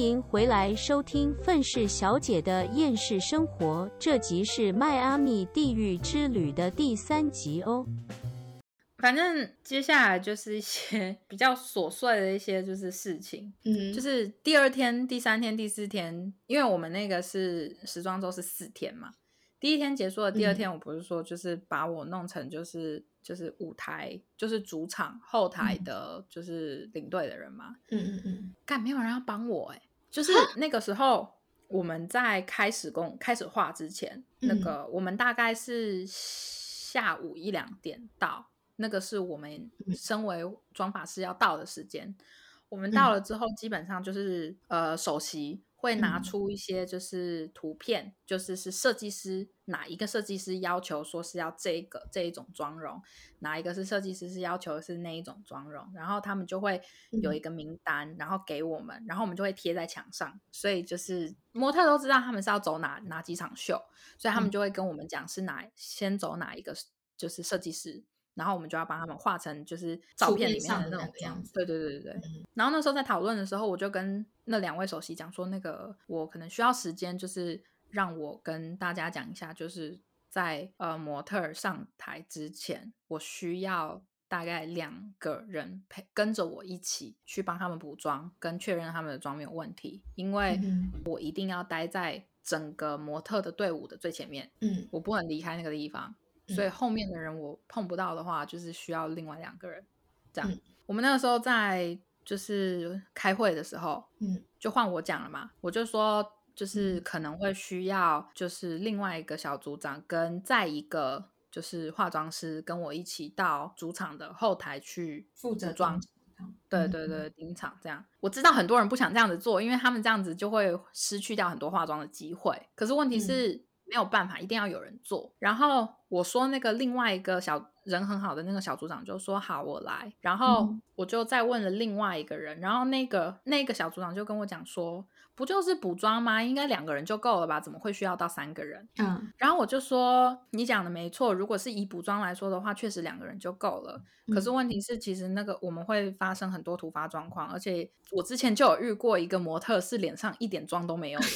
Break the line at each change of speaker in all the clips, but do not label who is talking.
迎回来收听《愤世小姐的厌世生活》，这集是迈阿密地狱之旅的第三集哦。
反正接下来就是一些比较琐碎的一些就是事情，
嗯，
就是第二天、第三天、第四天，因为我们那个是时装周是四天嘛，第一天结束了，第二天我不是说就是把我弄成就是就是舞台就是主场后台的，就是领队的人嘛，
嗯嗯嗯，
干没有人要帮我哎、就是那个时候我们在开始工开始画之前，那
嗯。
个我们大概是下午一两点到，那个是我们
嗯。
身为妆法师要到的时间。我们到了之后，基本上就是呃，首席会拿
嗯。
出一些就是图片，就是是设计师哪一个设计师要求说是要这个这一种妆容，哪一个是设计师是要求是那一种妆容，然后他们就会有一个名单，然后给我们，然后我们就会贴在墙上，所以就是模特都知道他们是要走哪哪几场秀，所以他们
嗯。
就会跟我们讲是哪先走哪一个就是设计师。然后我们就要帮他们画成就是照片里面的那种样子，对对对对对。
嗯。
然后那时候在讨论的时候，我就跟那两位首席讲说，那个我可能需要时间，就是让我跟大家讲一下，就是在呃模特儿上台之前，我需要大概两个人陪跟着我一起去帮他们补妆，跟确认他们的妆没有问题，因为
嗯
我一定要待在整个模特的队伍的最前面，
嗯。
我不能离开那个地方，
嗯
所以后面的人我碰不到的话，就是需要另外两个人。这样，
嗯
我们那个时候在就是开会的时候，
嗯
就换我讲了嘛，我就说就是
嗯
可能会需要就是另外一个小组长跟再一个就是化妆师跟我一起到主场的后台去
负责
补妆对对对，盯场这样。我知道很多人不想这样子做，因为他们这样子就会失去掉很多化妆的机会。可是问题
嗯
是没有办法，一定要有人做。然后我说那个另外一个小人很好的那个小组长就说好，我来。然后
嗯
我就再问了另外一个人，然后那个那个小组长就跟我讲说，不就是补妆吗？应该两个人就够了吧？怎么会需要到三个人？
嗯
然后我就说，你讲的没错，如果是以补妆来说的话，确实两个人就够了。可是
嗯
问题是，其实那个我们会发生很多突发状况，而且我之前就有遇过一个模特是脸上一点妆都没有的，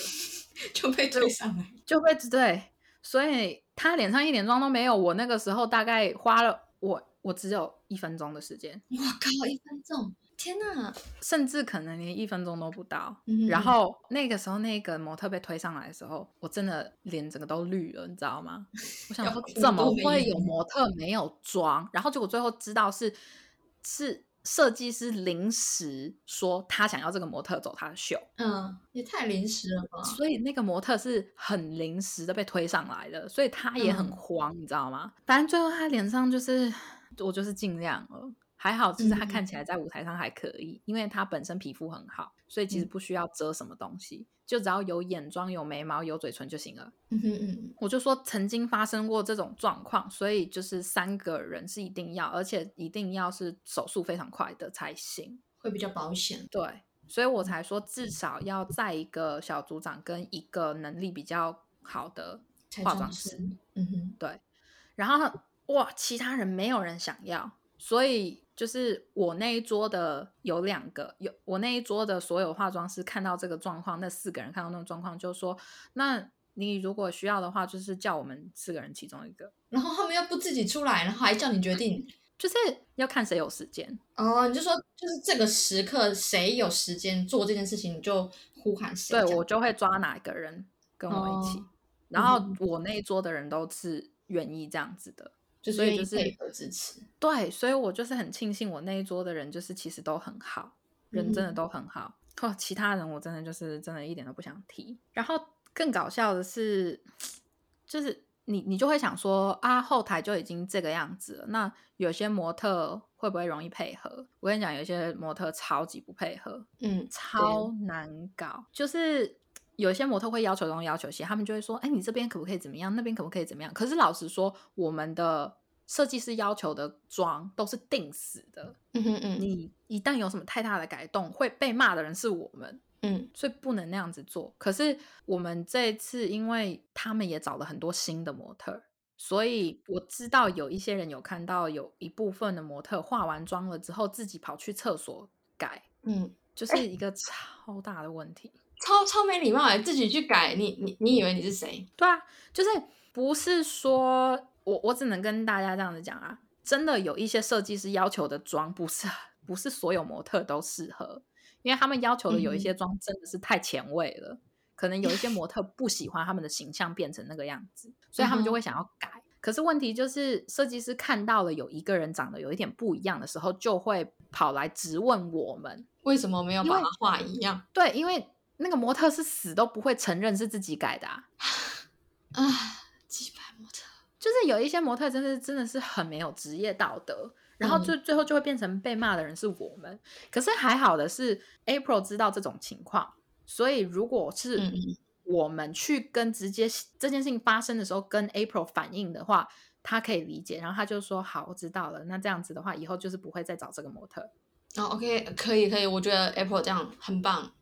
就被推上来。
就被对，所以他脸上一点妆都没有。我那个时候大概花了我我只有一分钟的时间，
我靠，一分钟！天哪！
甚至可能连一分钟都不到。
嗯
然后那个时候，那个模特被推上来的时候，我真的脸整个都绿了，你知道吗？我想说，怎么会
有
有模特没有妆？然后结果最后知道是是设计师临时说他想要这个模特走他的秀，
嗯，也太临时了吧？
所以那个模特是很临时的被推上来的，所以他也很
嗯
慌，你知道吗？反正最后他脸上就是我就是尽量了。还好，就是他
嗯
看起来在舞台上还可以，因为他本身皮肤很好，所以其实
嗯
不需要遮什么东西，就只要有眼妆、有眉毛、有嘴唇就行了。
嗯哼嗯
我就说曾经发生过这种状况，所以就是三个人是一定要，而且一定要是手速非常快的才行。
会比较保险。
对，所以我才说至少要在一个小组长跟一个能力比较好的化妆师。
嗯哼，
对，然后哇，其他人没有人想要，所以就是我那一桌的有两个，有我那一桌的所有化妆师看到这个状况，那四个人看到那个状况，就说：那你如果需要的话，就是叫我们四个人其中一个，
然后他们又不自己出来，然后还叫你决定。
就是要看谁有时间。
哦，你就说就是这个时刻谁有时间做这件事情，你就呼喊谁。
对我就会抓哪一个人跟我一起，
哦
然后
嗯
我那一桌的人都是愿意这样子的。
就是
所以就是
愿意配合支持。
对，所以我就是很庆幸我那一桌的人就是其实都很好，人真的
嗯
都很好。哦，其他人我真的就是真的一点都不想提。然后更搞笑的是，就是你你就会想说啊，后台就已经这个样子了，那有些模特会不会容易配合？我跟你讲，有些模特超级不配合，
嗯，
超难搞，就是。有一些模特会要求东要求西，他们就会说：“哎，你这边可不可以怎么样？那边可不可以怎么样？”可是老实说，我们的设计师要求的妆都是定死的，
嗯哼嗯
你一旦有什么太大的改动，会被骂的人是我们，
嗯
所以不能那样子做。可是我们这一次，因为他们也找了很多新的模特，所以我知道有一些人有看到有一部分的模特化完妆了之后，自己跑去厕所改。
嗯
就是一个超大的问题。
超超没礼貌哎！自己去改，你你你以为你是谁？
对啊，就是不是说我我只能跟大家这样子讲啊，真的有一些设计师要求的妆不是不是所有模特都适合，因为他们要求的有一些妆真的是太前卫了，可能有一些模 特不喜欢他们的形象变成那个样子，所以他们就会想要改。可是问题就是，设计师看到了有一个人长得有一点不一样的时候，就会跑来质问我们
为什么没有把它画一样？
对，因为。那个模特是死都不会承认是自己改的啊！
啊，几百模特，
就是有一些模特，真的真的是很没有职业道德，然后最最后就会变成被骂的人是我们。可是还好的是，April 知道这种情况，所以如果是我们去跟直接这件事情发生的时候跟 April 反映的话，他可以理解，然后他就说：“好，我知道了。那这样子的话，以后就是不会再找这个模特。”
哦，OK，可以可以，我觉得 April 这样很棒。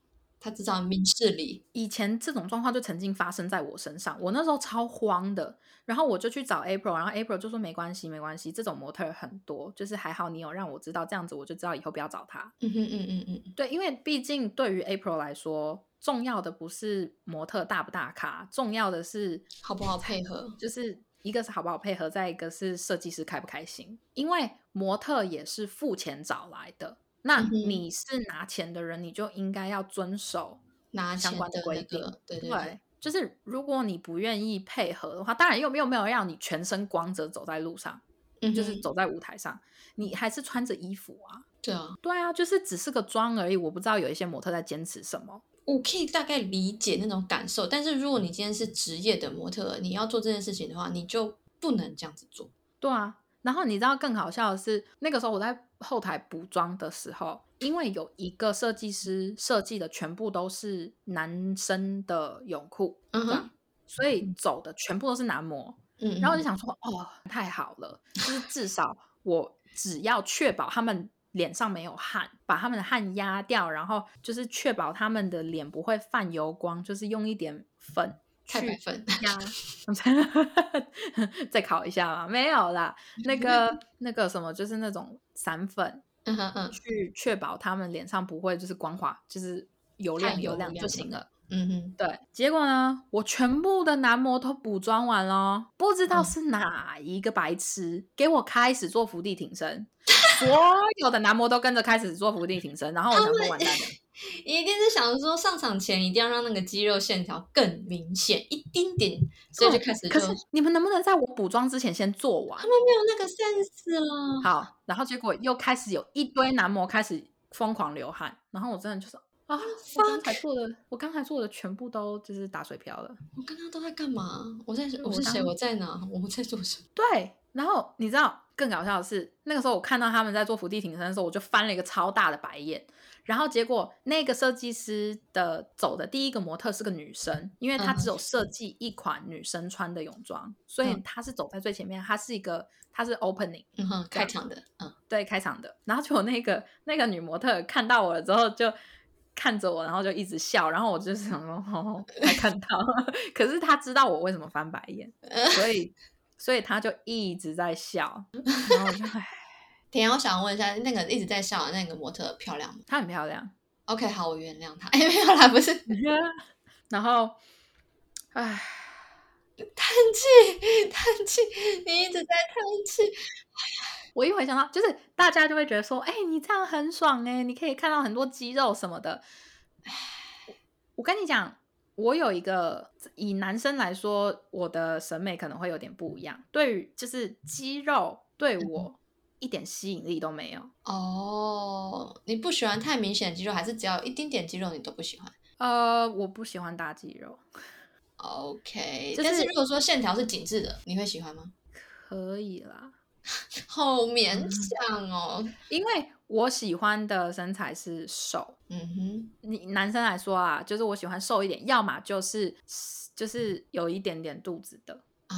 他至少明事理。
以前这种状况就曾经发生在我身上，我那时候超慌的，然后我就去找 April，然后 April 就说没关系，没关系，这种模特很多，就是还好你有让我知道，这样子我就知道以后不要找他。
嗯哼嗯嗯嗯，
对，因为毕竟对于 April 来说，重要的不是模特大不大咖，重要的是
好不好配合，
就是一个是好不好配合，再一个是设计师开不开心，因为模特也是付钱找来的。那你是拿钱的人，你就应该要遵守
拿
相关
的
规定。
对对对，
就是如果你不愿意配合的话，当然又没有没有让你全身光着走在路上，嗯就是走在舞台上，你还是穿着衣服啊。
对啊，
对啊，就是只是个妆而已。我不知道有一些模特在坚持什么，
我可以大概理解那种感受。但是如果你今天是职业的模特，你要做这件事情的话，你就不能这样子做。
对啊。然后你知道更好笑的是，那个时候我在后台补妆的时候，因为有一个设计师设计的全部都是男生的泳裤，嗯所以走的全部都是男模，嗯，然后我就想说，哦，太好了，就是至少我只要确保他们脸上没有汗，把他们的汗压掉，然后就是确保他们的脸不会泛油光，就是用一点粉。
太白粉
呀，再考一下嘛？没有啦，那个 那个什么，就是那种散粉，
嗯嗯，
去确保他们脸上不会就是光滑，就是油亮油亮就行了。
嗯哼，
对。结果呢，我全部的男模都补妆完了，不知道是哪一个白痴给我开始做伏地挺身，所有的男模都跟着开始做伏地挺身，然后我想说完蛋了。
一定是想说上场前一定要让那个肌肉线条更明显一丁点，所以就开始。
可是你们能不能在我补妆之前先做完？
他们没有那个 sense 了。
好，然后结果又开始有一堆男模开始疯狂流汗，然后我真的就是啊，我刚才做的，我刚才做的全部都就是打水漂了。
我刚刚都在干嘛？我在我是谁？我在哪？我在做什么？
对，然后你知道更搞笑的是，那个时候我看到他们在做伏地挺身的时候，我就翻了一个超大的白眼。然后结果，那个设计师的走的第一个模特是个女生，因为她只有设计一款女生穿的泳装，所以她是走在最前面。她是一个，她是 opening，
嗯哼，开场的，嗯，
对，开场的。然后就那个那个女模特看到我了之后，就看着我，然后就一直笑。然后我就想说，哦，没看到。可是她知道我为什么翻白眼，所以所以他就一直在笑。然后我就唉。
田，我想问一下，那个一直在笑的那个模特漂亮吗？
她很漂亮。
OK，好，我原谅她。哎，没有啦，不是。
然后，唉，
叹气，叹气，你一直在叹气。
我一回想到，就是大家就会觉得说，哎，你这样很爽哎，你可以看到很多肌肉什么的。我跟你讲，我有一个以男生来说，我的审美可能会有点不一样。对于就是肌肉，对我。一点吸引力都没有
哦。你不喜欢太明显的肌肉，还是只要一丁点肌肉你都不喜欢？
呃，我不喜欢大肌肉。
OK，但是如果说线条是紧致的，你会喜欢吗？
可以啦，
好勉强哦。
因为我喜欢的身材是瘦。
嗯哼，
你男生来说啊，就是我喜欢瘦一点，要么就是就是有一点点肚子的
啊，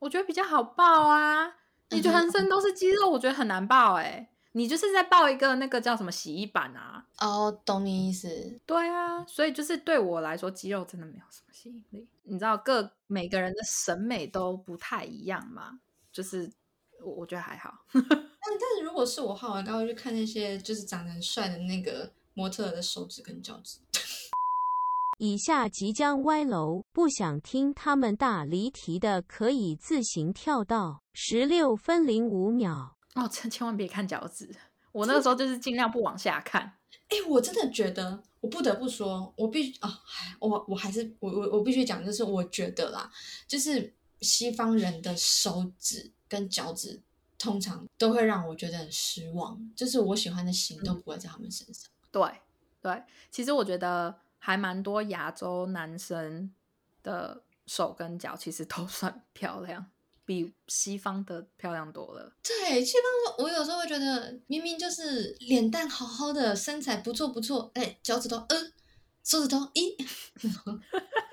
我觉得比较好抱啊。你全身都是肌肉，我觉得很难抱哎。你就是在抱一个那个叫什么洗衣板啊？
哦，懂你意思。
对啊，所以就是对我来说，肌肉真的没有什么吸引力。你知道，各每个人的审美都不太一样嘛。就是我我觉得还好。
但但是如果是我的话，我应该会去看那些就是长得很帅的那个模特的手指跟脚趾。
以下即将歪楼，不想听他们大离题的，可以自行跳到十六分零五秒。
哦，千千万别看脚趾，我那个时候就是尽量不往下看。
哎，我真的觉得，我不得不说，我必须啊，我我还是我我我必须讲，就是我觉得啦，就是西方人的手指跟脚趾通常都会让我觉得很失望，就是我喜欢的型都不会在他们身上。
对对，其实我觉得还蛮多亚洲男生的手跟脚其实都 算漂亮。比西方的漂亮多了。
对，西方的我有时候会觉得，明明就是脸蛋好好的，身材不错不错，哎，脚趾头呃，手指头咦，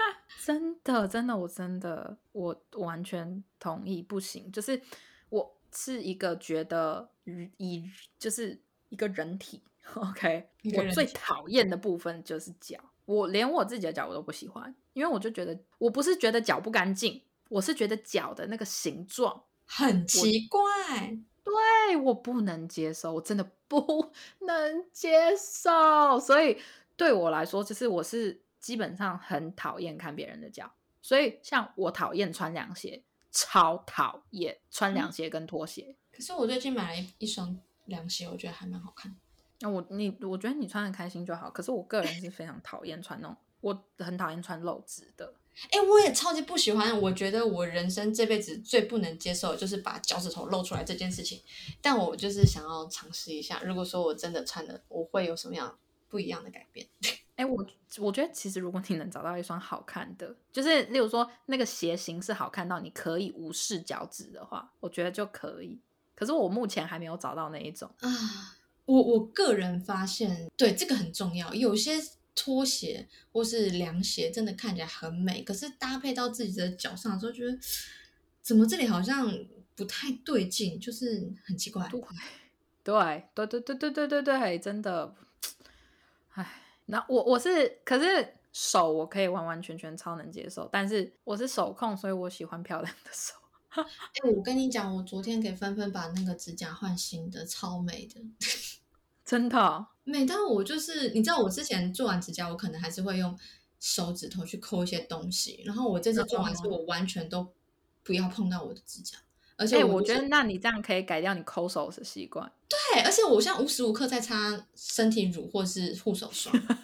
真的真的，我真的我完全同意，不行，就是我是一个觉得以就是一个人体，OK，我最讨厌的部分就是脚，我连我自己的脚我都不喜欢，因为我就觉得我不是觉得脚不干净。我是觉得脚的那个形状
很奇怪，
对我不能接受，我真的不 能接受。所以对我来说，就是我是基本上很讨厌看别人的脚。所以像我讨厌穿凉鞋，超讨厌穿凉鞋跟拖鞋。
可是我最近买了一一双凉鞋，我觉得还蛮好看。
那我你我觉得你穿的开心就好。可是我个人是非常讨厌穿那种，我很讨厌穿露趾的。
哎，我也超级不喜欢。我觉得我人生这辈子最不能接受就是把脚趾头露出来这件事情。但我就是想要尝试一下，如果说我真的穿了，我会有什么样不一样的改变？
哎，我我觉得其实如果你能找到一双好看的，就是例如说那个鞋型是好看到你可以无视脚趾的话，我觉得就可以。可是我目前还没有找到那一种
啊。我我个人发现，对这个很重要，有些。拖鞋或是凉鞋真的看起来很美，可是搭配到自己的脚上的时候，觉得怎么这里好像不太对劲，就是很奇怪。
对，对，对，对，对，对，对，对，对，真的。唉，那我我是，可是手我可以完完全全超能接受，但是我是手控，所以我喜欢漂亮的手。
哎，我跟你讲，我昨天给芬芬把那个指甲换新的，超美的。
真的，
每当我就是你知道，我之前做完指甲，我可能还是会用手指头去抠一些东西。然后我这次做完之后，我完全都不要碰到我的指甲。而且
我觉得，那你这样可以改掉你抠手的习惯。
对，而且我现在无时无刻在擦身体乳或是护手霜。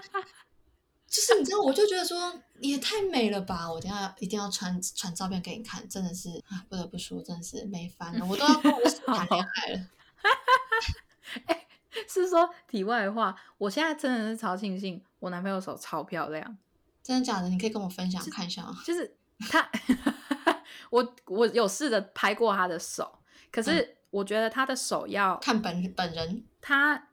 就是你知道，我就觉得说也太美了吧！我等下一定要传传照片给你看，真的是啊，不得不说，真的是美翻了，我都要跟我手 谈恋爱了。
哎，是说题外话，我现在真的是超庆幸，我男朋友手超漂亮，
真的假的？你可以跟我分享看一下吗？
就是他，我我有试着拍过他的手，可是我觉得他的手要
看本本人，
他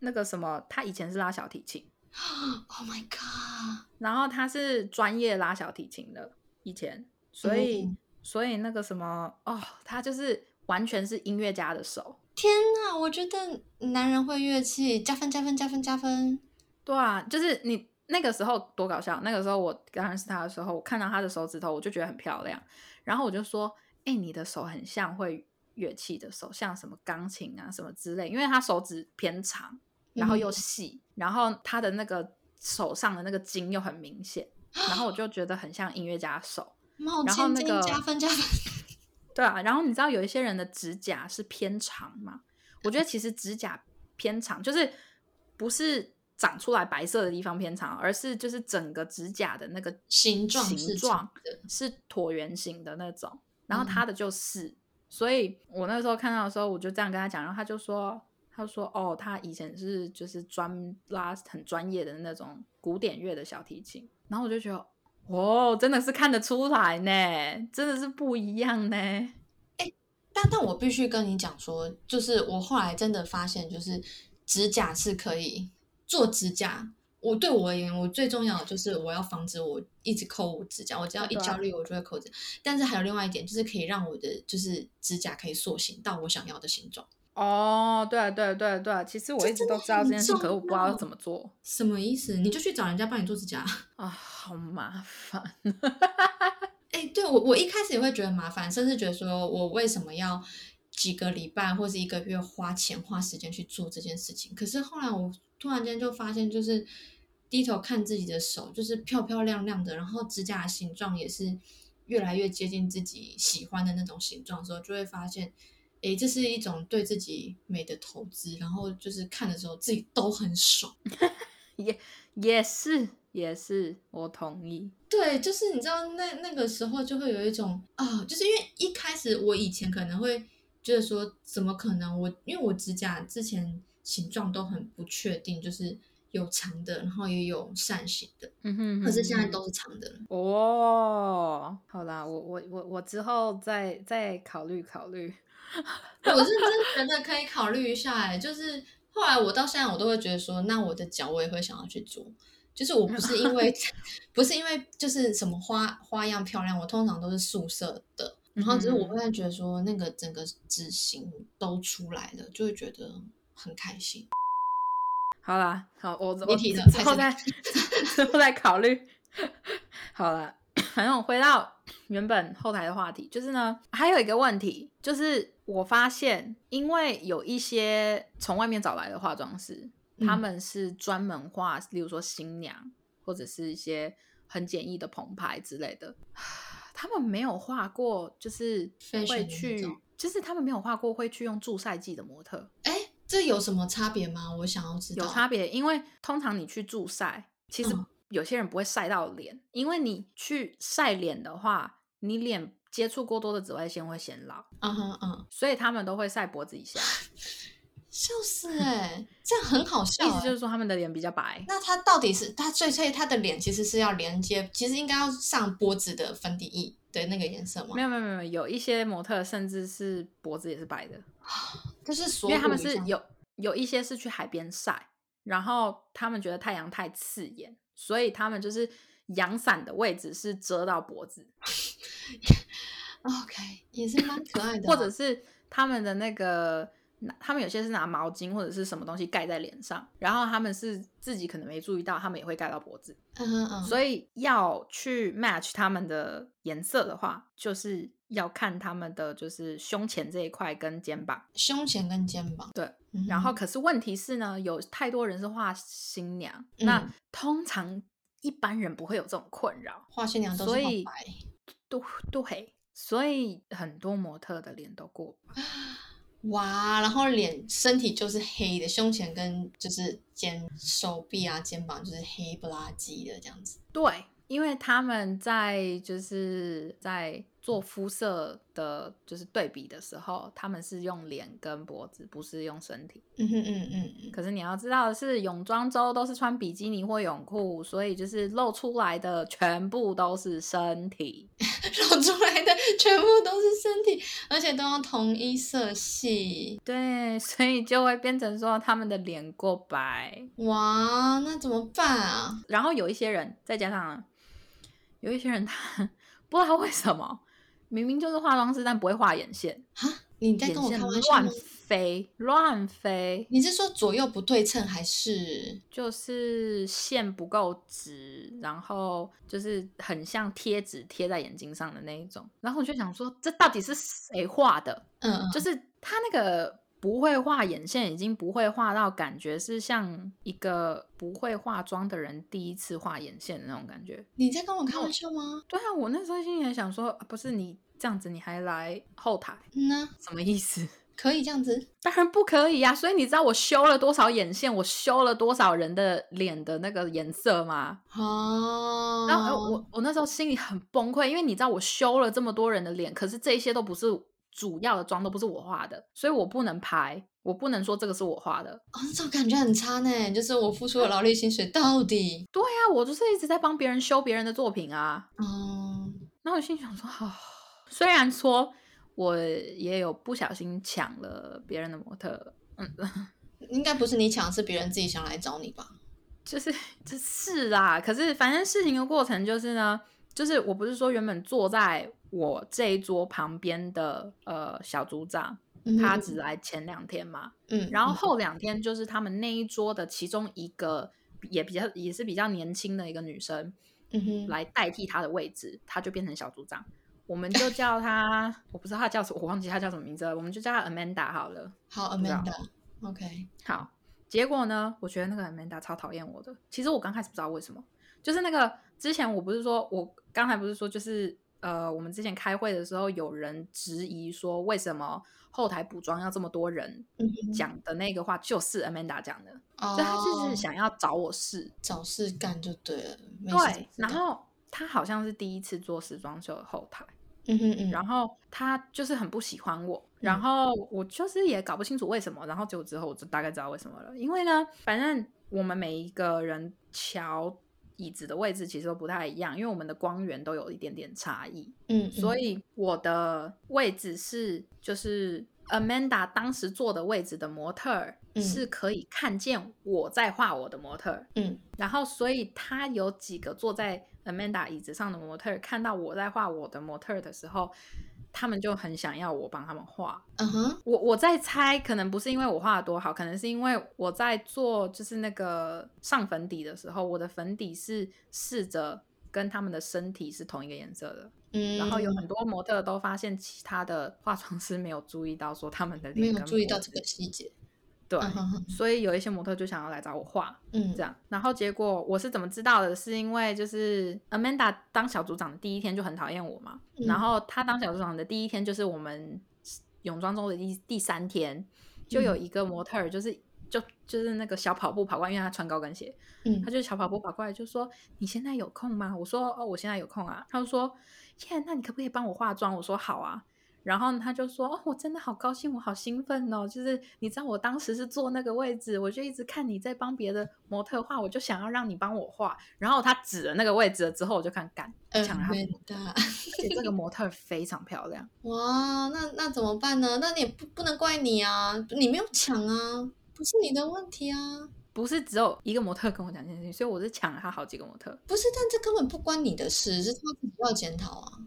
那个什么，他以前是拉小提琴
Oh my god！
然后他是专业拉小提琴的以前，所以所以那个什么哦，他就是完全是音乐家的手。
天呐，我觉得男人会乐器加分加分加分加分。
对啊，就是你那个时候多搞笑。那个时候我刚认识他的时候，我看到他的手指头，我就觉得很漂亮。然后我就说：“哎，你的手很像会乐器的手，像什么钢琴啊什么之类。因为他手指偏长，然后又细，然后他的那个手上的那个筋又很明显，然后我就觉得很像音乐家手。然后那个
加分加分。
对啊，然后你知道有一些人的指甲是偏长吗？我觉得其实指甲偏长，就是不是长出来白色的地方偏长，而是就是整个指甲的那个
形状
形状是椭圆形的那种。然后他的就是，所以我那时候看到的时候，我就这样跟他讲，然后他就说，他说哦，他以前是就是专拉很专业的那种古典乐的小提琴，然后我就觉得。哦，真的是看得出来呢，真的是不一样呢。
哎，但但我必须跟你讲说，就是我后来真的发现，就是指甲是可以做指甲。我对我而言，我最重要的就是我要防止我一直抠我指甲，我只要一焦虑，我就会抠指甲。但是还有另外一点，就是可以让我的就是指甲可以塑形到我想要的形状。
哦，对对对对，其实我一直都知道这件事，可是我不知道怎么做。
什么意思？你就去找人家帮你做指甲
啊？好麻烦。
哎，对我我一开始也会觉得麻烦，甚至觉得说我为什么要几个礼拜或是一个月花钱花时间去做这件事情。可是后来我突然间就发现，就是低头看自己的手，就是漂漂亮亮的，然后指甲的形状也是越来越接近自己喜欢的那种形状的时候，就会发现，诶，这是一种对自己美的投资。然后就是看的时候自己都很爽。
也也是也是，我同意。
对，就是你知道那那个时候就会有一种啊，就是因为一开始我以前可能会觉得说，怎么可能我因为我指甲之前形状都很不确定，就是有长的，然后也有扇形的，
嗯哼
可是现在都是长的了。
哦，好啦，我我我我之后再再考虑考虑。
我是真觉得可以考虑一下，哎，就是后来我到现在我都会觉得说，那我的脚我也会想要去做。就是我不是因为 不是因为就是什么花花样漂亮，我通常都是素色的，然后只是我会觉得说那个整个纸型都出来了，就会觉得很开心。
好啦，好，我我
你提的
之后再之后再考虑。好了，反正我回到原本后台的话题，就是呢，还有一个问题，就是我发现，因为有一些从外面找来的化妆师。他们是专门画，例如说新娘或者是一些很简易的棚牌之类的。他们没有画过，就是会去，就是他们没有画过会去用助晒剂的模特。
哎，这有什么差别吗？我想要知
道。有差别，因为通常你去助晒，其实有些人不会晒到脸，因为你去晒脸的话，你脸接触过多的紫外线会显老。
嗯哼嗯，
所以他们都会晒脖子以下。
笑死哎，这样很好笑。
意思就是说他们的脸比较白。
那他到底是他最最他的脸其实是要连接，其实应该要上脖子的粉底液的那个颜色吗？
没有没有没有，有一些模特甚至是脖子也是白的，
就是
因为他们是有有一些是去海边晒，然后他们觉得太阳太刺眼，所以他们就是阳伞的位置是遮到脖子。
OK，也是蛮可爱的。
或者是他们的那个。他们有些是拿毛巾或者是什么东西盖在脸上，然后他们是自己可能没注意到，他们也会盖到脖子。
嗯嗯。
所以要去 match 他们的颜色的话，就是要看他们的就是胸前这一块跟肩膀。
胸前跟肩膀。
对。然后可是问题是呢，有太多人是画新娘，那通常一般人不会有这种困扰。
画新娘都是
白。
都
都黑，所以很多模特的脸都过白。
哇，然后脸身体就是黑的，胸前跟就是肩手臂啊肩膀就是黑不拉几的这样子。
对，因为他们在就是在。做肤色的就是对比的时候，他们是用脸跟脖子，不是用身体。
嗯嗯嗯嗯。
可是你要知道的是，泳装周都是穿比基尼或泳裤，所以就是露出来的全部都是身体，
露出来的全部都是身体，而且都要同一色系。
对，所以就会变成说他们的脸过白。
哇，那怎么办啊？
然后有一些人，再加上有一些人，他不知道为什么。明明就是化妆师，但不会画眼线
哈，你在跟我开玩笑
乱飞，乱飞！
你是说左右不对称，还是
就是线不够直，然后就是很像贴纸贴在眼睛上的那一种？然后我就想说，这到底是谁画的？
嗯，
就是他那个。不会画眼线，已经不会画到感觉是像一个不会化妆的人第一次画眼线的那种感觉。
你在跟我开玩笑吗？
对啊，我那时候心里还想说，不是你这样子，你还来后台？
嗯
什么意思？
可以这样子？
当然不可以呀！所以你知道我修了多少眼线，我修了多少人的脸的那个颜色吗？
哦。
然后我我那时候心里很崩溃，因为你知道我修了这么多人的脸，可是这些都不是。主要的妆都不是我化的，所以我不能拍，我不能说这个是我画的。
哦，这种感觉很差呢，就是我付出的劳力薪水到底？
对呀，我就是一直在帮别人修别人的作品啊。
哦，
那我心想说，哦，虽然说我也有不小心抢了别人的模特，嗯，
应该不是你抢，是别人自己想来找你吧？
就是这是啦，可是反正事情的过程就是呢，就是我不是说原本坐在。我这一桌旁边的呃小组长，他只来前两天嘛，
嗯，
然后后两天就是他们那一桌的其中一个也比较也是比较年轻的一个女生，
嗯哼，
来代替他的位置，他就变成小组长。我们就叫她，我不知道她叫什么，我忘记她叫什么名字了，我们就叫她 Amanda 好了。
好，Amanda，OK，
好，结果呢，我觉得那个 Amanda 超讨厌我的。其实我刚开始不知道为什么，就是那个之前我不是说，我刚才不是说，就是呃，我们之前开会的时候，有人质疑说，为什么后台补妆要这么多人讲的那个话，就是 Amanda 讲的，
哦
所以他就是想要找我事。
找事干就对了，
对，然后他好像是第一次做时装秀的后台。
嗯哼嗯，
然后他就是很不喜欢我，然后我就是也搞不清楚为什么，然后结果之后我就大概知道为什么了，因为呢，反正我们每一个人瞧椅子的位置其实都不太一样，因为我们的光源都有一点点差异，
嗯，
所
以
以我的位置是就是 Amanda 当时坐的位置的模特儿
嗯
是可以看见我在画我的模特儿，
嗯。
然后，所以他有几个坐在 Amanda 椅子上的模特儿，看到我在画我的模特儿的时候，他们就很想要我帮他们画。
嗯哼
我我在猜，可能不是因为我画的多好，可能是因为我在做就是那个上粉底的时候，我的粉底是试着跟他们的身体是同一个颜色的。
嗯，
然后有很多模特都发现其他的化妆师没有注意到说他们的
没有
脸
注意到这个细节，
对，所以有一些模特就想要来找我画。
嗯
这样，然后结果我是怎么知道的？是因为就是 Amanda 当小组长的第一天就很讨厌我嘛，
嗯
然后她当小组长的第一天就是我们泳装周的第第三天，就有一个模特儿就是。就就是那个小跑步跑过来，因为她穿高跟鞋，
嗯
她就小跑步跑过来就说：“你现在有空吗？”我说：“哦，我现在有空啊。”他就说：“耶，那你可不可以帮我化妆？”我说：“好啊。”然后他就说：“哦，我真的好高兴，我好兴奋哦！就是你知道我当时是坐那个位置，我就一直看你在帮别的模特画，我就想要让你帮我画。然后他指了那个位置了之后，我就看干抢了他，而
Amanda，
且这个模特非常漂亮。
哇，那那怎么办呢？那你也不不能怪你啊，你没有抢啊，不是你的问题啊，
不是只有一个模特跟我讲这件事情，所以我是抢了他好几个模特。
不是，但这根本不关你的事，是他自己要检讨啊。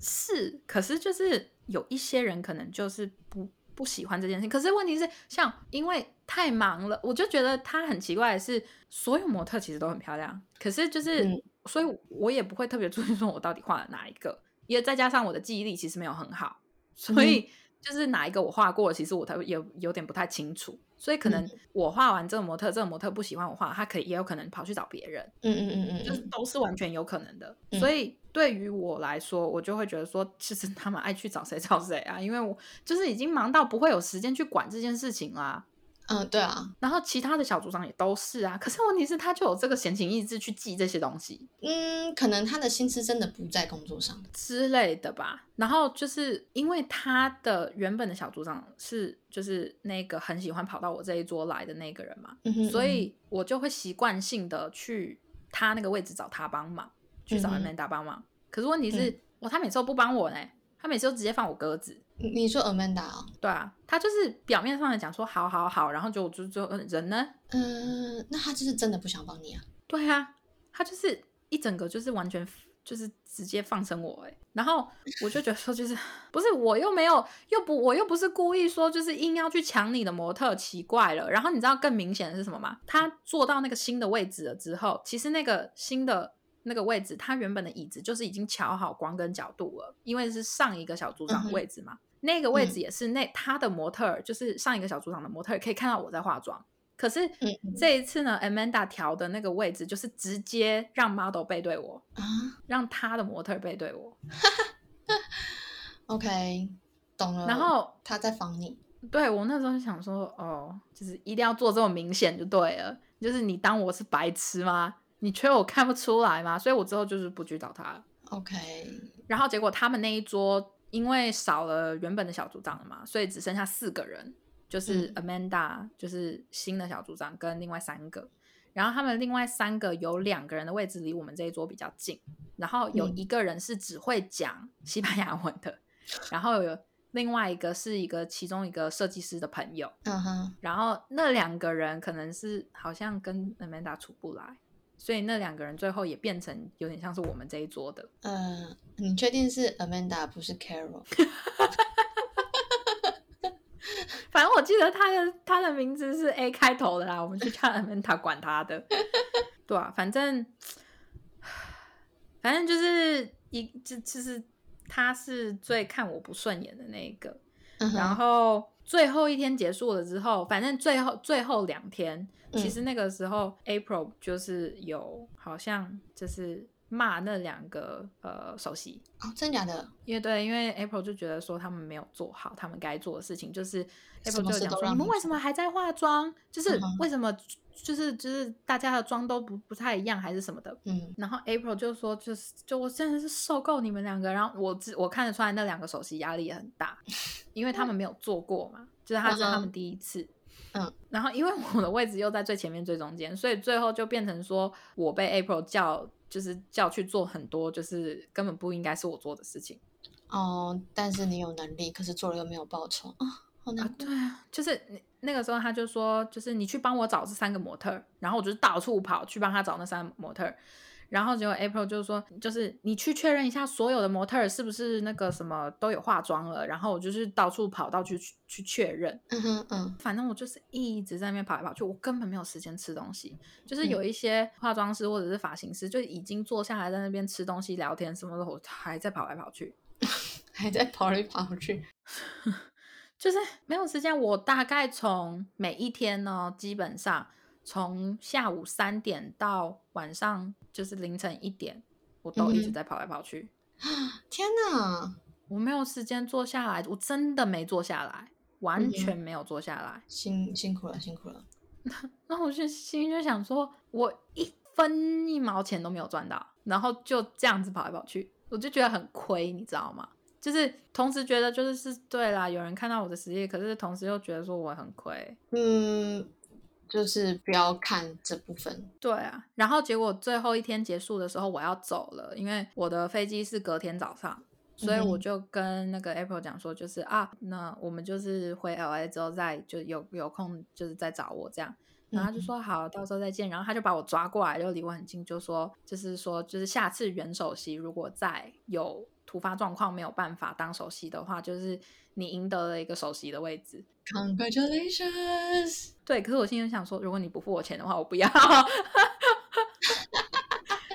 是，可是就是有一些人可能就是不不喜欢这件事情。可是问题是，像因为太忙了，我就觉得他很奇怪的是，所有模特其实都很漂亮，可是就是，
嗯
所以我也不会特别注意说我到底画了哪一个，因为再加上我的记忆力其实没有很好，所以就是哪一个我画过，其实我才也有点不太清楚。所以可能我画完这个模特，这个模特不喜欢我画，他可以也有可能跑去找别人。
嗯嗯嗯嗯
就是都是完全有可能的。
嗯
所以对于我来说，我就会觉得说，其实他们爱去找谁找谁啊，因为我就是已经忙到不会有时间去管这件事情啦。
嗯，对啊，
然后其他的小组长也都是啊，可是问题是，他就有这个闲情逸致去记这些东西
嗯，可能他的心思真的不在工作上。
之类的吧。然后就是因为他的原本的小组长是就是那个很喜欢跑到我这一桌来的那个人嘛，
嗯哼，
所以我就会习惯性的去他那个位置找他帮忙，去找
嗯哼
Amanda 帮忙。可是问题是，我、他每次都不帮我呢，他每次都直接放我鸽子。
你你说 Amanda 哦，
对啊，他就是表面上的讲说好好好，然后就就就嗯人呢？
嗯、那他就是真的不想帮你啊。
对啊，他就是一整个就是完全就是直接放生我哎，然后我就觉得说就是不是我又没有又不我又不是故意说就是硬要去抢你的模特，奇怪了。然后你知道更明显的是什么吗？他坐到那个新的位置了之后，其实那个新的。那个位置，他原本的椅子就是已经调好光跟角度了，因为是上一个小组长的位置嘛。那个位置也是那他的模特儿，就是上一个小组长的模特儿，可以看到我在化妆。可是这一次呢，Amanda 调的那个位置就是直接让 model 背对我，
啊
让他的模特背对我。
OK，懂了。
然后
他在防你。
对我那时候就想说，哦，就是一定要做这么明显就对了，就是你当我是白痴吗？你觉得我看不出来吗？所以我之后就是不去找他了。
OK，
然后结果他们那一桌因为少了原本的小组长了嘛，所以只剩下四个人，就是
嗯。
Amanda，、就是新的小组长跟另外三个。然后他们另外三个有两个人的位置离我们这一桌比较近，然后有
嗯。
一个人是只会讲西班牙文的，然后有另外一个是一个其中一个设计师的朋友，
嗯哼，
然后那两个人可能是好像跟 Amanda 处不来，所以那两个人最后也变成有点像是我们这一桌的。
嗯，你确定是 Amanda 不是 Carol？
反正我记得他的他的名字是 A 开头的啦，我们就叫 Amanda 管他的，对啊，反正反正就是一就就是他是最看我不顺眼的那一个。
嗯
然后最后一天结束了之后，反正最后最后两天，其
嗯
实那个时候 April 就是有好像就是骂那两个呃首席，
哦，真假的？
因为对，因为 April 就觉得说他们没有做好他们该做的事情，就是 April 就讲说你们为什么还在化妆？就是为什么就是就是大家的妆都不不太一样，还是什么的。
嗯。
然后 April 就说，就是就我真的是受够你们两个，然后我知我看得出来那两个首席压力也很大，因为他们没有做过嘛，就是他是他们第一次。
嗯，
然后因为我的位置又在最前面最中间，所以最后就变成说我被 April 叫，就是叫去做很多就是根本不应该是我做的事情。
哦，但是你有能力，可是做了又没有报酬。啊，好难
啊。对啊，就是那那个时候他就说，就是你去帮我找这三个模特，然后我就到处跑去帮他找那三个模特。然后结果 April 就说，就是你去确认一下所有的模特是不是那个什么都有化妆了，然后我就是到处跑到去去去确认。
嗯哼嗯
反正我就是一直在那边跑来跑去，我根本没有时间吃东西。就是
嗯
有一些化妆师或者是发型师就已经坐下来在那边吃东西、聊天什么的，我还在跑来跑去。
还在跑来跑去。
就是没有时间。我大概从每一天呢，基本上从下午三点到晚上就是凌晨一点，我都一直在跑来跑去。
天哪，
我没有时间坐下来，我真的没坐下来，完全没有坐下来。
辛辛苦了，辛苦了。
那我就心里就想说，我一分一毛钱都没有赚到，然后就这样子跑来跑去，我就觉得很亏，你知道吗？就是同时觉得就是是对啦，有人看到我的实力，可是同时又觉得说我很亏。
嗯，就是不要看这部分。
对啊，然后结果最后一天结束的时候，我要走了，因为我的飞机是隔天早上，所以我就跟那个 April 讲说，就是啊，那我们就是回 LA 之后再就有有空就是再找我这样。然后他就说好，到时候再见。然后他就把我抓过来，就离我很近，就说就是说就是下次元首席如果再有突发状况没有办法当首席的话，就是你赢得了一个首席的位置。
Congratulations！
对，可是我心里想说，如果你不付我钱的话，我不要。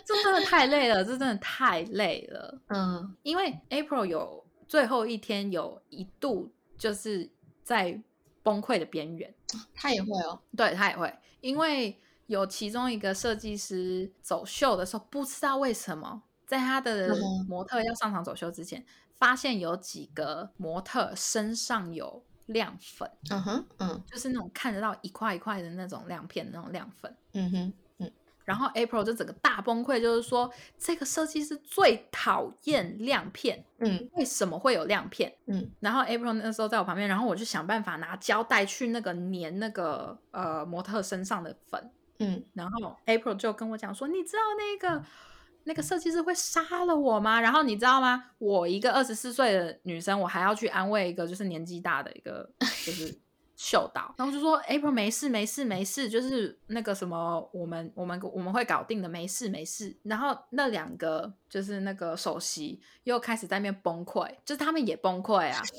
这真的太累了，这真的太累了。
嗯
因为 April 有最后一天有一度就是在崩溃的边缘，
他也会哦。
对他也会，因为有其中一个设计师走秀的时候，不知道为什么，在他的模特要上场走秀之前，发现有几个模特身上有亮粉，
嗯哼，嗯。
就是那种看得到一块一块的那种亮片的那种亮粉。
嗯哼，嗯。
然后 April 就整个大崩溃，就是说这个设计师最讨厌亮片，
嗯。
为什么会有亮片？
嗯。
然后 April 那时候在我旁边，然后我就想办法拿胶带去那个粘那个呃模特身上的粉，
嗯。
然后 April 就跟我讲说，你知道那个那个设计师会杀了我吗？然后你知道吗？我一个二十四岁的女生，我还要去安慰一个就是年纪大的一个 就是秀导，然后就说 April 没事没事没事，就是那个什么我们我们我们会搞定的，没事没事。然后那两个就是那个首席又开始在那边崩溃，就是他们也崩溃啊。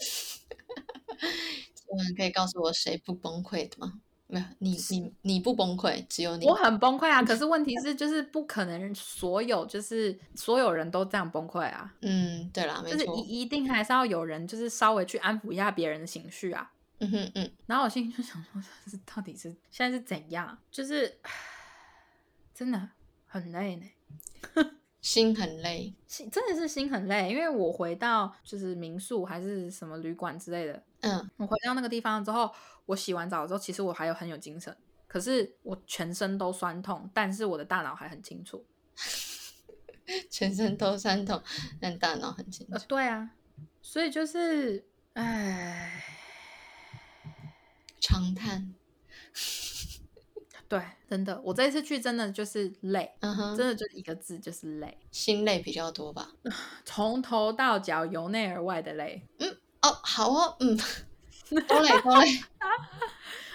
我们可以告诉我谁不崩溃的吗？没有，你你你不崩溃，只有你
我。很崩溃啊！可是问题 是，就是不可能所有就是所有人都这样崩溃啊，
嗯，对啦，没
就是。一一定还是要有人就是稍微去安抚一下别人的情绪啊。
嗯哼嗯，
然后我心里就想说，这是到底是现在是怎样？就是真的很累呢，
心很累。
心真的是心很累，因为我回到就是民宿还是什么旅馆之类的，
嗯
我回到那个地方之后，我洗完澡之后，其实我还有很有精神，可是我全身都酸痛，但是我的大脑还很清楚。
全身都酸痛，但大脑很清
呃，
楚。
对啊，所以就是，唉，
长叹。
对，真的，我这一次去真的就是累，
嗯哼，
真的就一个字就是累，
心累比较多吧？
从头到脚由内而外的累。
嗯哦，好哦，嗯，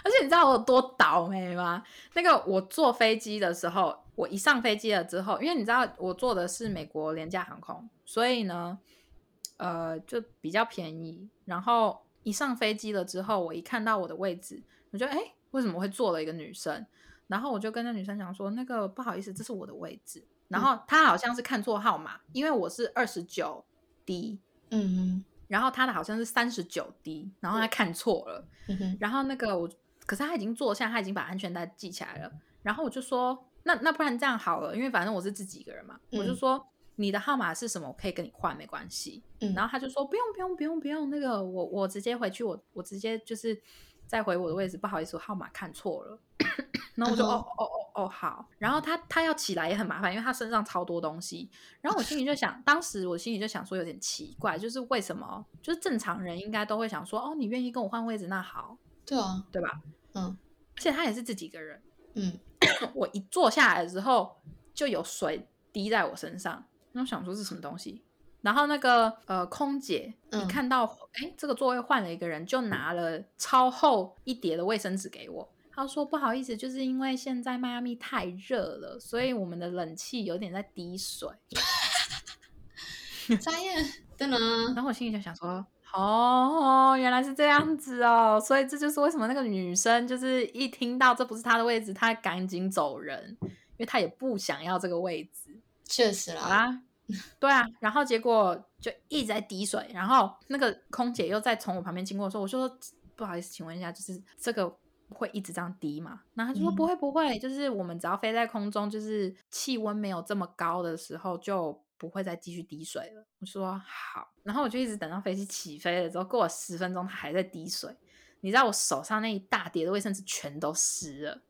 而且你知道我有多倒霉吗？那个我坐飞机的时候，我一上飞机了之后，因为你知道我坐的是美国廉价航空，所以呢，呃，就比较便宜。然后一上飞机了之后，我一看到我的位置，我就哎，诶为什么会坐了一个女生？然后我就跟那女生讲说，那个不好意思，这是我的位置。然后她好像是看错号码，因为我是二十九 D，
嗯
然后他的好像是三十九滴，然后他看错了，
嗯，
然后那个我，可是他已经坐下，他已经把安全带系起来了。然后我就说，那那不然这样好了，因为反正我是自己一个人嘛，我就
嗯
说你的号码是什么，我可以跟你换，没关系。
嗯
然后他就说不用不用不用不用，那个我我直接回去，我我直接就是再回我的位置，不好意思，我号码看错了。然后我就、
嗯
哦哦哦哦好，然后他他要起来也很麻烦，因为他身上超多东西。然后我心里就想，当时我心里就想说有点奇怪，就是为什么？就是正常人应该都会想说，哦，你愿意跟我换位置，那好，
对啊，
对吧？
嗯
而且他也是自己一个人。
嗯，
我一坐下来之后，就有水滴在我身上，然后想说是什么东西。然后那个呃空姐一
嗯
看到，哎、这个座位换了一个人，就拿了超厚一叠的卫生纸给我。她说不好意思，就是因为现在迈阿密太热了，所以我们的冷气有点在滴水。
眨眼，噔噔，
然后我心里就想说，哦，原来是这样子哦，所以这就是为什么那个女生就是一听到这不是她的位置，她赶紧走人，因为她也不想要这个位置。
确实
好，
啦，
对啊，然后结果就一直在滴水，然后那个空姐又在从我旁边经过的时候，我就说不好意思，请问一下，就是这个会一直这样滴吗？然后他就说
嗯
不会不会，就是我们只要飞在空中，就是气温没有这么高的时候就。不会再继续滴水了。我说好，然后我就一直等到飞机起飞了之后，过了十分钟，它还在滴水。你知道我手上那一大叠的卫生纸全都湿了，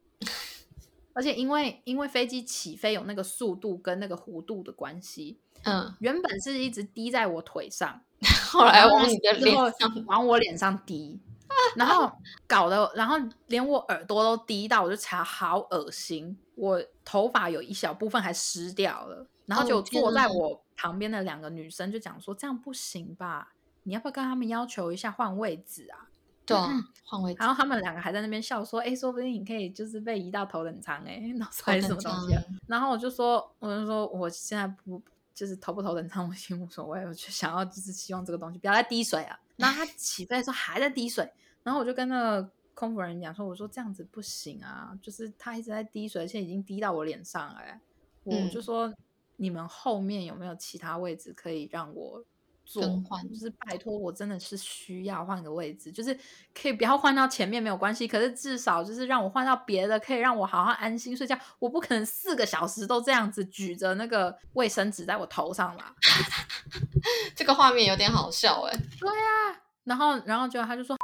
而且因为因为飞机起飞有那个速度跟那个弧度的关系，
嗯，
原本是一直滴在我腿上，
后来往你的脸上，
往我脸上滴，然后搞得，然后连我耳朵都滴到，我就查好恶心。我头发有一小部分还湿掉了，然后
哦
就坐在我旁边的两个女生就讲说，这样不行吧？你要不要跟他们要求一下换位置啊？
对啊，换位置
然，后他们两个还在那边笑说：“哎，说不定你可以就是被移到头等舱哎，那时候还是什么东西、啊
头等舱？”
然后我就说：“我就说我现在不就是头不头等舱，我已经无所谓，我就想要就是希望这个东西不要再滴水啊。”然后他起飞的时候还在滴水，然后我就跟那个空服人讲说：“我说这样子不行啊，就是他一直在滴水，而且已经滴到我脸上了、欸。”我
嗯
就说：“你们后面有没有其他位置可以让我？”做
更换
就是拜托，我真的是需要换个位置，就是可以不要换到前面没有关系，可是至少就是让我换到别的，可以让我好好安心睡觉。我不可能四个小时都这样子举着那个卫生纸在我头上吧？
这个画面有点好笑哎，
然后，然后就他就说，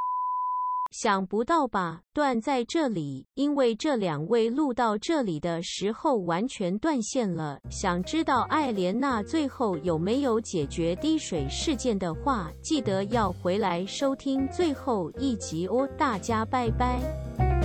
想不到吧？断在这里，因为这两位录到这里的时候完全断线了。想知道艾莲娜最后有没有解决滴水事件的话，记得要回来收听最后一集哦。大家拜拜。